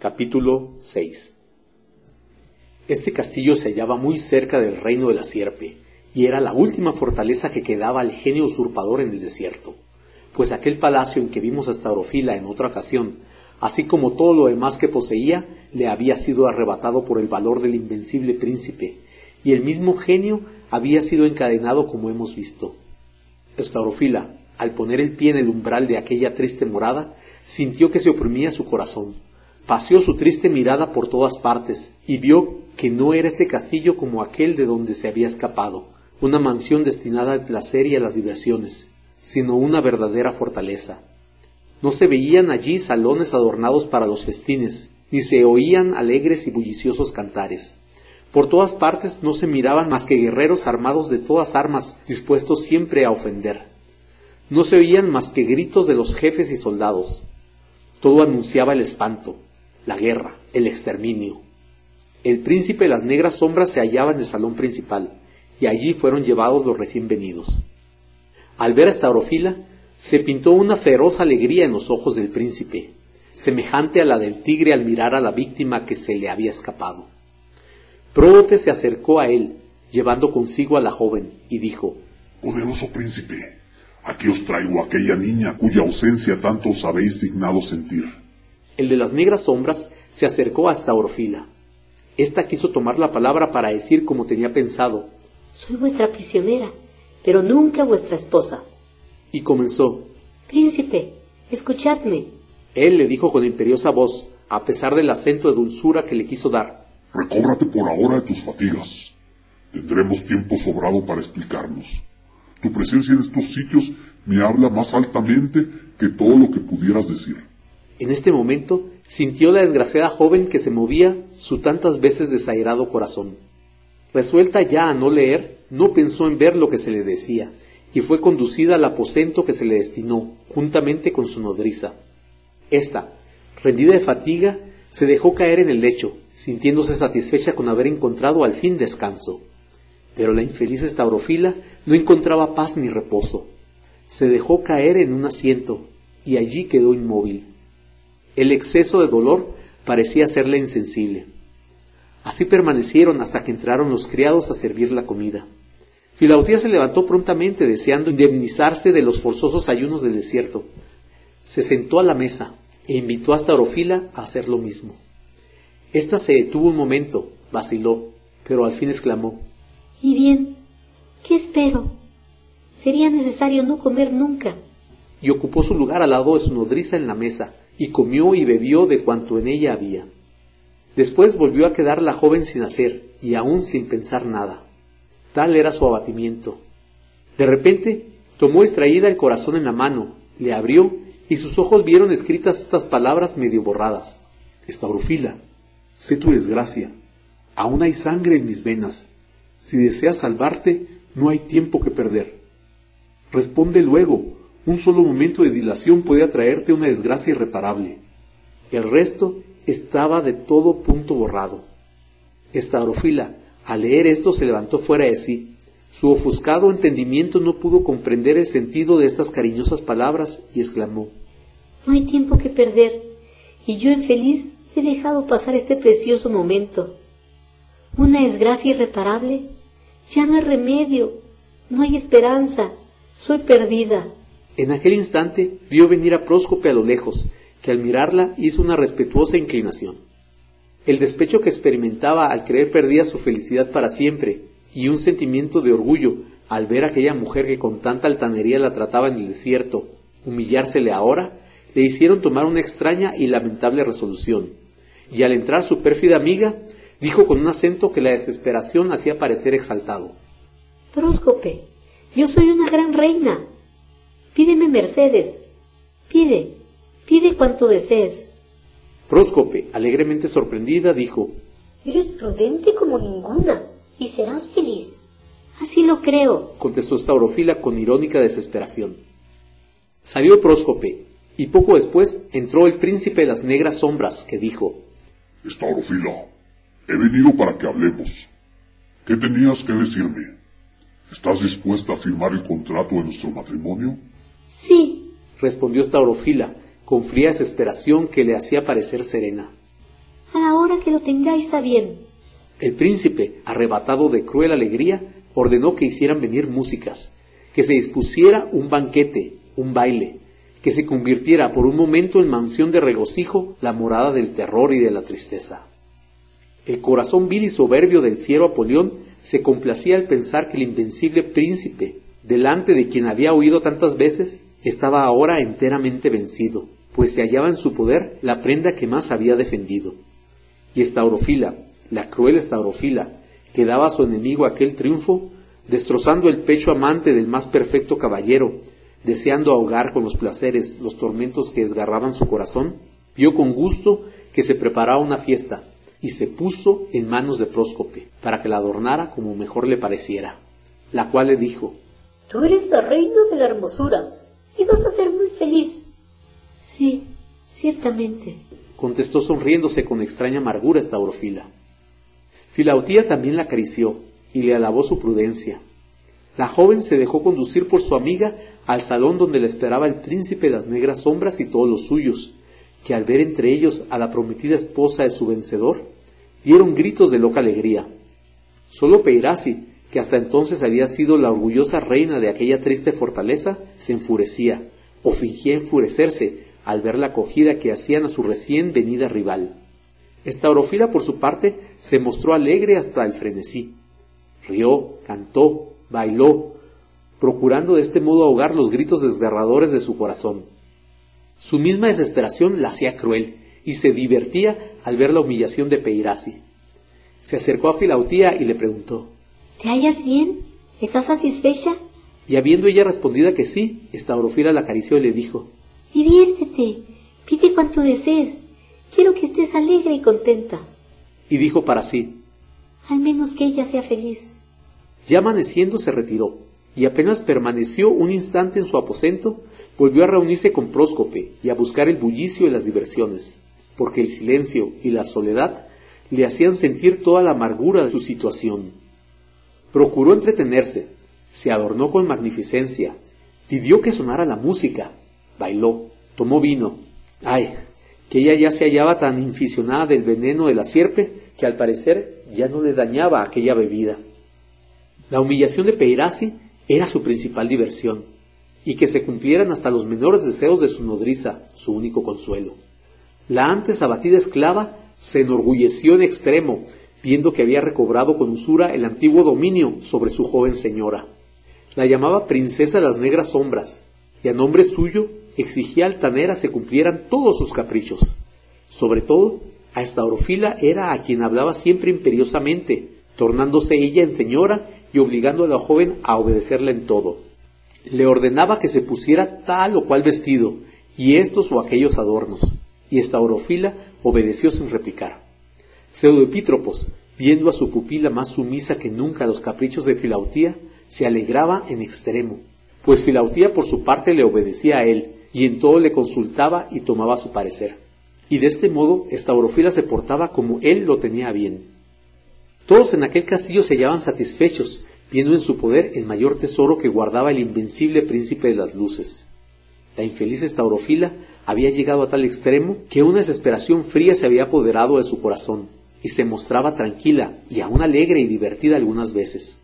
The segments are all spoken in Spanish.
Capítulo 6 Este castillo se hallaba muy cerca del reino de la sierpe, y era la última fortaleza que quedaba al genio usurpador en el desierto, pues aquel palacio en que vimos a Staurofila en otra ocasión, así como todo lo demás que poseía, le había sido arrebatado por el valor del invencible príncipe, y el mismo genio había sido encadenado como hemos visto. Staurofila, al poner el pie en el umbral de aquella triste morada, sintió que se oprimía su corazón paseó su triste mirada por todas partes y vio que no era este castillo como aquel de donde se había escapado, una mansión destinada al placer y a las diversiones, sino una verdadera fortaleza. No se veían allí salones adornados para los festines, ni se oían alegres y bulliciosos cantares. Por todas partes no se miraban más que guerreros armados de todas armas, dispuestos siempre a ofender. No se oían más que gritos de los jefes y soldados. Todo anunciaba el espanto, la guerra, el exterminio. El príncipe de las negras sombras se hallaba en el salón principal, y allí fueron llevados los recién venidos. Al ver a Staurofila, se pintó una feroz alegría en los ojos del príncipe, semejante a la del tigre al mirar a la víctima que se le había escapado. Pródote se acercó a él, llevando consigo a la joven, y dijo, Poderoso príncipe, aquí os traigo a aquella niña cuya ausencia tanto os habéis dignado sentir. El de las negras sombras se acercó hasta Orfila. Esta quiso tomar la palabra para decir como tenía pensado, Soy vuestra prisionera, pero nunca vuestra esposa. y comenzó. Príncipe, escuchadme. Él le dijo con imperiosa voz, a pesar del acento de dulzura que le quiso dar, Recóbrate por ahora de tus fatigas. Tendremos tiempo sobrado para explicarnos. Tu presencia en estos sitios me habla más altamente que todo lo que pudieras decir. En este momento sintió la desgraciada joven que se movía su tantas veces desairado corazón. Resuelta ya a no leer, no pensó en ver lo que se le decía, y fue conducida al aposento que se le destinó, juntamente con su nodriza. Esta, rendida de fatiga, se dejó caer en el lecho, sintiéndose satisfecha con haber encontrado al fin descanso. Pero la infeliz estaurofila no encontraba paz ni reposo. Se dejó caer en un asiento, y allí quedó inmóvil. El exceso de dolor parecía hacerle insensible. Así permanecieron hasta que entraron los criados a servir la comida. Filautía se levantó prontamente deseando indemnizarse de los forzosos ayunos del desierto. Se sentó a la mesa e invitó a Staurofila a hacer lo mismo. Esta se detuvo un momento, vaciló, pero al fin exclamó Y bien, ¿qué espero? Sería necesario no comer nunca. y ocupó su lugar al lado de su nodriza en la mesa, y comió y bebió de cuanto en ella había. Después volvió a quedar la joven sin hacer, y aún sin pensar nada. Tal era su abatimiento. De repente, tomó extraída el corazón en la mano, le abrió, y sus ojos vieron escritas estas palabras medio borradas. Estaurofila, sé tu desgracia. Aún hay sangre en mis venas. Si deseas salvarte, no hay tiempo que perder. Responde luego, un solo momento de dilación puede atraerte una desgracia irreparable. El resto estaba de todo punto borrado. Estaurofila, al leer esto, se levantó fuera de sí. Su ofuscado entendimiento no pudo comprender el sentido de estas cariñosas palabras y exclamó No hay tiempo que perder, y yo infeliz he dejado pasar este precioso momento. Una desgracia irreparable. Ya no hay remedio, no hay esperanza, soy perdida. En aquel instante vio venir a Próscope a lo lejos, que al mirarla hizo una respetuosa inclinación. El despecho que experimentaba al creer perdida su felicidad para siempre, y un sentimiento de orgullo al ver a aquella mujer que con tanta altanería la trataba en el desierto, humillársele ahora, le hicieron tomar una extraña y lamentable resolución. Y al entrar su pérfida amiga, dijo con un acento que la desesperación hacía parecer exaltado. Próscope, yo soy una gran reina. Pídeme mercedes. Pide, Pide cuanto desees. Próscope, alegremente sorprendida, dijo, Eres prudente como ninguna y serás feliz. Así lo creo. contestó Staurofila con irónica desesperación. Salió Próscope, y poco después entró el príncipe de las negras sombras, que dijo, Estaurofila, he venido para que hablemos. ¿Qué tenías que decirme? ¿Estás dispuesta a firmar el contrato de nuestro matrimonio? Sí, respondió Staurofila, con fría desesperación que le hacía parecer serena. a la hora que lo tengáis a bien. El príncipe, arrebatado de cruel alegría, ordenó que hicieran venir músicas, que se dispusiera un banquete, un baile, que se convirtiera por un momento en mansión de regocijo la morada del terror y de la tristeza. El corazón vil y soberbio del fiero Apolión se complacía al pensar que el invencible príncipe, delante de quien había huido tantas veces, estaba ahora enteramente vencido, pues se hallaba en su poder la prenda que más había defendido. Y Estaurofila, la cruel Estaurofila, que daba a su enemigo aquel triunfo, destrozando el pecho amante del más perfecto caballero, deseando ahogar con los placeres los tormentos que desgarraban su corazón, vio con gusto que se preparaba una fiesta, y se puso en manos de Próscope, para que la adornara como mejor le pareciera, la cual le dijo, Tú eres la reina de la hermosura y vas a ser muy feliz. Sí, ciertamente. contestó sonriéndose con extraña amargura Estaurofila. Filautía también la acarició y le alabó su prudencia. La joven se dejó conducir por su amiga al salón donde le esperaba el príncipe de las negras sombras y todos los suyos, que al ver entre ellos a la prometida esposa de su vencedor, dieron gritos de loca alegría. Solo Peirasi, que hasta entonces había sido la orgullosa reina de aquella triste fortaleza, se enfurecía, o fingía enfurecerse, al ver la acogida que hacían a su recién venida rival. Estaurofila, por su parte, se mostró alegre hasta el frenesí. Rió, cantó, bailó, procurando de este modo ahogar los gritos desgarradores de su corazón. Su misma desesperación la hacía cruel, y se divertía al ver la humillación de Peirasi. Se acercó a Filautía y le preguntó, ¿Te hallas bien? ¿Estás satisfecha? y habiendo ella respondido que sí, Estaurofila la acarició y le dijo, Diviértete, pide cuanto desees. Quiero que estés alegre y contenta. y dijo para sí, Al menos que ella sea feliz. Ya amaneciendo se retiró, y apenas permaneció un instante en su aposento, volvió a reunirse con Próscope y a buscar el bullicio y las diversiones, porque el silencio y la soledad le hacían sentir toda la amargura de su situación. Procuró entretenerse, se adornó con magnificencia, pidió que sonara la música, bailó, tomó vino. Ay, que ella ya se hallaba tan inficionada del veneno de la sierpe que al parecer ya no le dañaba aquella bebida. La humillación de Peirasi era su principal diversión, y que se cumplieran hasta los menores deseos de su nodriza, su único consuelo. La antes abatida esclava se enorgulleció en extremo, viendo que había recobrado con usura el antiguo dominio sobre su joven señora. La llamaba princesa de las negras sombras, y a nombre suyo exigía altanera se cumplieran todos sus caprichos. Sobre todo, a Estaurofila era a quien hablaba siempre imperiosamente, tornándose ella en señora y obligando a la joven a obedecerla en todo. Le ordenaba que se pusiera tal o cual vestido, y estos o aquellos adornos, y Estaurofila obedeció sin replicar. Pseudoepítropos, viendo a su pupila más sumisa que nunca a los caprichos de Filautía, se alegraba en extremo, pues Filautía por su parte le obedecía a él, y en todo le consultaba y tomaba su parecer. Y de este modo Estaurofila se portaba como él lo tenía bien. Todos en aquel castillo se hallaban satisfechos, viendo en su poder el mayor tesoro que guardaba el invencible príncipe de las luces. La infeliz Estaurofila había llegado a tal extremo que una desesperación fría se había apoderado de su corazón, y se mostraba tranquila y aún alegre y divertida algunas veces.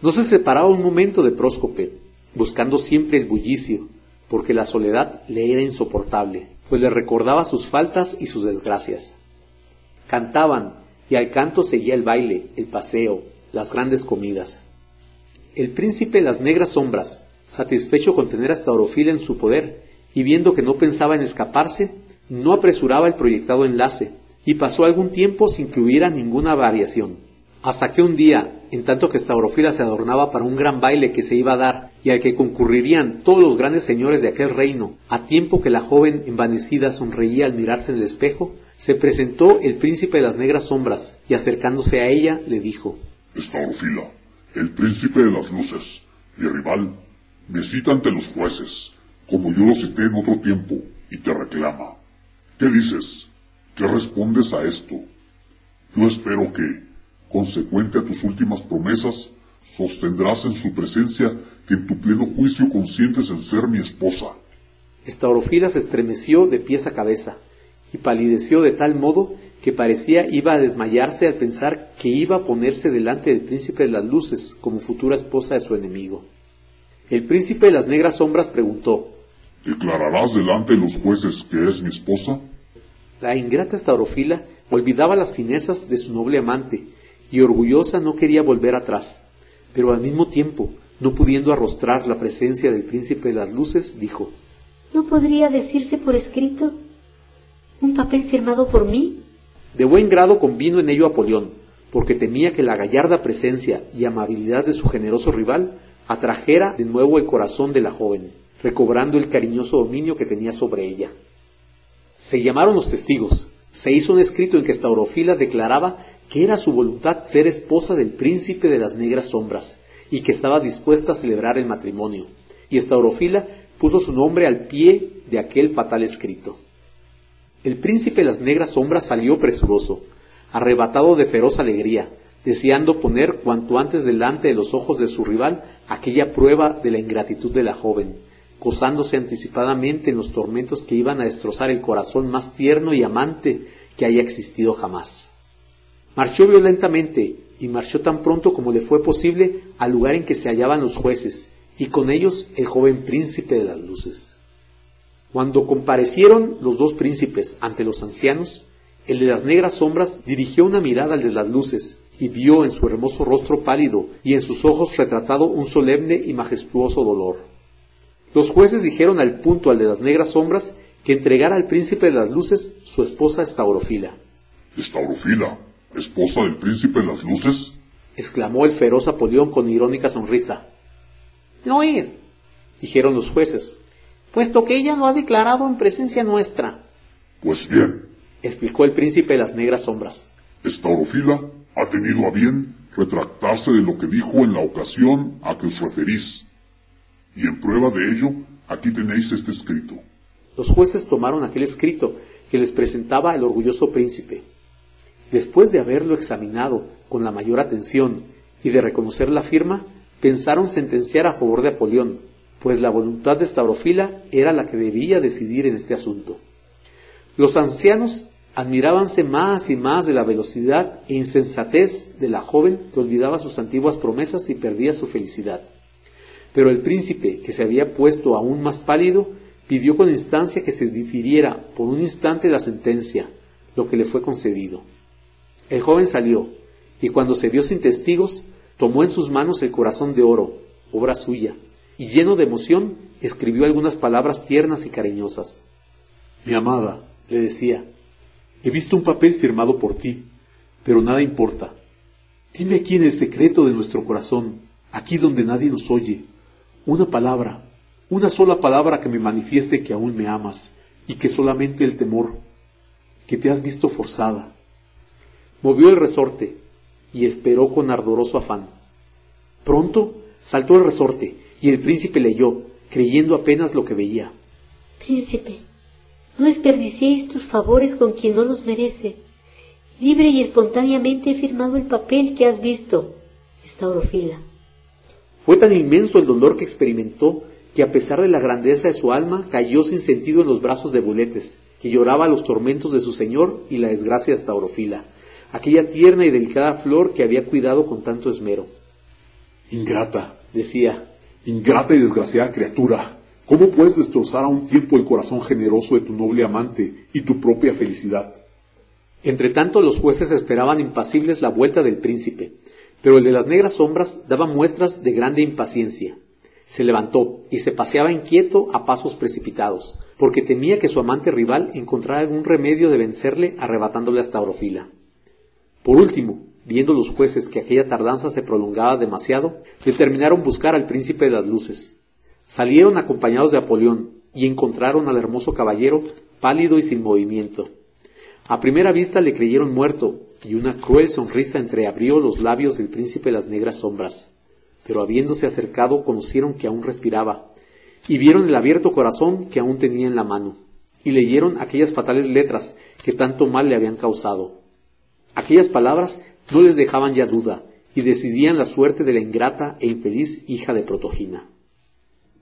No se separaba un momento de Próscope, buscando siempre el bullicio, porque la soledad le era insoportable, pues le recordaba sus faltas y sus desgracias. Cantaban, y al canto seguía el baile, el paseo, las grandes comidas. El príncipe las negras sombras, satisfecho con tener hasta Orofila en su poder, y viendo que no pensaba en escaparse, no apresuraba el proyectado enlace, y pasó algún tiempo sin que hubiera ninguna variación. Hasta que un día, en tanto que Staurofila se adornaba para un gran baile que se iba a dar y al que concurrirían todos los grandes señores de aquel reino, a tiempo que la joven envanecida sonreía al mirarse en el espejo, se presentó el príncipe de las negras sombras y acercándose a ella le dijo Estaurofila, el príncipe de las luces, mi rival, me cita ante los jueces, como yo lo cité en otro tiempo, y te reclama. ¿Qué dices? ¿Qué respondes a esto? Yo espero que, consecuente a tus últimas promesas, sostendrás en su presencia que en tu pleno juicio consientes en ser mi esposa. Estaurofila se estremeció de pies a cabeza y palideció de tal modo que parecía iba a desmayarse al pensar que iba a ponerse delante del príncipe de las luces como futura esposa de su enemigo. El príncipe de las negras sombras preguntó ¿Declararás delante de los jueces que es mi esposa? La ingrata Estaurofila olvidaba las finezas de su noble amante y orgullosa no quería volver atrás, pero al mismo tiempo, no pudiendo arrostrar la presencia del príncipe de las luces, dijo ¿No podría decirse por escrito? ¿Un papel firmado por mí? De buen grado convino en ello Apolión, porque temía que la gallarda presencia y amabilidad de su generoso rival atrajera de nuevo el corazón de la joven, recobrando el cariñoso dominio que tenía sobre ella. Se llamaron los testigos, se hizo un escrito en que Staurofila declaraba que era su voluntad ser esposa del príncipe de las negras sombras y que estaba dispuesta a celebrar el matrimonio, y Estaurofila puso su nombre al pie de aquel fatal escrito. El príncipe de las negras sombras salió presuroso, arrebatado de feroz alegría, deseando poner cuanto antes delante de los ojos de su rival aquella prueba de la ingratitud de la joven, gozándose anticipadamente en los tormentos que iban a destrozar el corazón más tierno y amante que haya existido jamás. Marchó violentamente y marchó tan pronto como le fue posible al lugar en que se hallaban los jueces, y con ellos el joven príncipe de las luces. Cuando comparecieron los dos príncipes ante los ancianos, el de las negras sombras dirigió una mirada al de las luces y vio en su hermoso rostro pálido y en sus ojos retratado un solemne y majestuoso dolor. Los jueces dijeron al punto al de las negras sombras que entregara al príncipe de las luces su esposa Estaurofila. ¿Estaurofila? ¿Esposa del príncipe de las luces? exclamó el feroz Apolión con irónica sonrisa. No es, dijeron los jueces, puesto que ella lo ha declarado en presencia nuestra. Pues bien, explicó el príncipe de las negras sombras. Estaurofila ha tenido a bien retractarse de lo que dijo en la ocasión a que os referís. Y en prueba de ello, aquí tenéis este escrito. Los jueces tomaron aquel escrito que les presentaba el orgulloso príncipe. Después de haberlo examinado con la mayor atención y de reconocer la firma, pensaron sentenciar a favor de Apolión, pues la voluntad de Staurofila era la que debía decidir en este asunto. Los ancianos admirábanse más y más de la velocidad e insensatez de la joven que olvidaba sus antiguas promesas y perdía su felicidad. Pero el príncipe, que se había puesto aún más pálido, pidió con instancia que se difiriera por un instante la sentencia, lo que le fue concedido. El joven salió, y cuando se vio sin testigos, tomó en sus manos el corazón de oro, obra suya, y lleno de emoción, escribió algunas palabras tiernas y cariñosas. Mi amada, le decía, he visto un papel firmado por ti, pero nada importa. Dime aquí en el secreto de nuestro corazón, aquí donde nadie nos oye, una palabra, una sola palabra que me manifieste que aún me amas y que solamente el temor, que te has visto forzada. Movió el resorte y esperó con ardoroso afán. Pronto saltó el resorte y el príncipe leyó, creyendo apenas lo que veía. Príncipe, no desperdiciéis tus favores con quien no los merece. Libre y espontáneamente he firmado el papel que has visto. Estaurofila. Fue tan inmenso el dolor que experimentó que a pesar de la grandeza de su alma cayó sin sentido en los brazos de Buletes, que lloraba los tormentos de su señor y la desgracia de Staurofila, aquella tierna y delicada flor que había cuidado con tanto esmero. Ingrata, decía, ingrata y desgraciada criatura, ¿cómo puedes destrozar a un tiempo el corazón generoso de tu noble amante y tu propia felicidad? Entretanto los jueces esperaban impasibles la vuelta del príncipe, pero el de las negras sombras daba muestras de grande impaciencia. Se levantó y se paseaba inquieto a pasos precipitados, porque temía que su amante rival encontrara algún remedio de vencerle arrebatándole hasta Orofila. Por último, viendo los jueces que aquella tardanza se prolongaba demasiado, determinaron buscar al príncipe de las luces. Salieron acompañados de Apolión y encontraron al hermoso caballero pálido y sin movimiento. A primera vista le creyeron muerto y una cruel sonrisa entreabrió los labios del príncipe las negras sombras. Pero habiéndose acercado conocieron que aún respiraba y vieron el abierto corazón que aún tenía en la mano y leyeron aquellas fatales letras que tanto mal le habían causado. Aquellas palabras no les dejaban ya duda y decidían la suerte de la ingrata e infeliz hija de Protogina.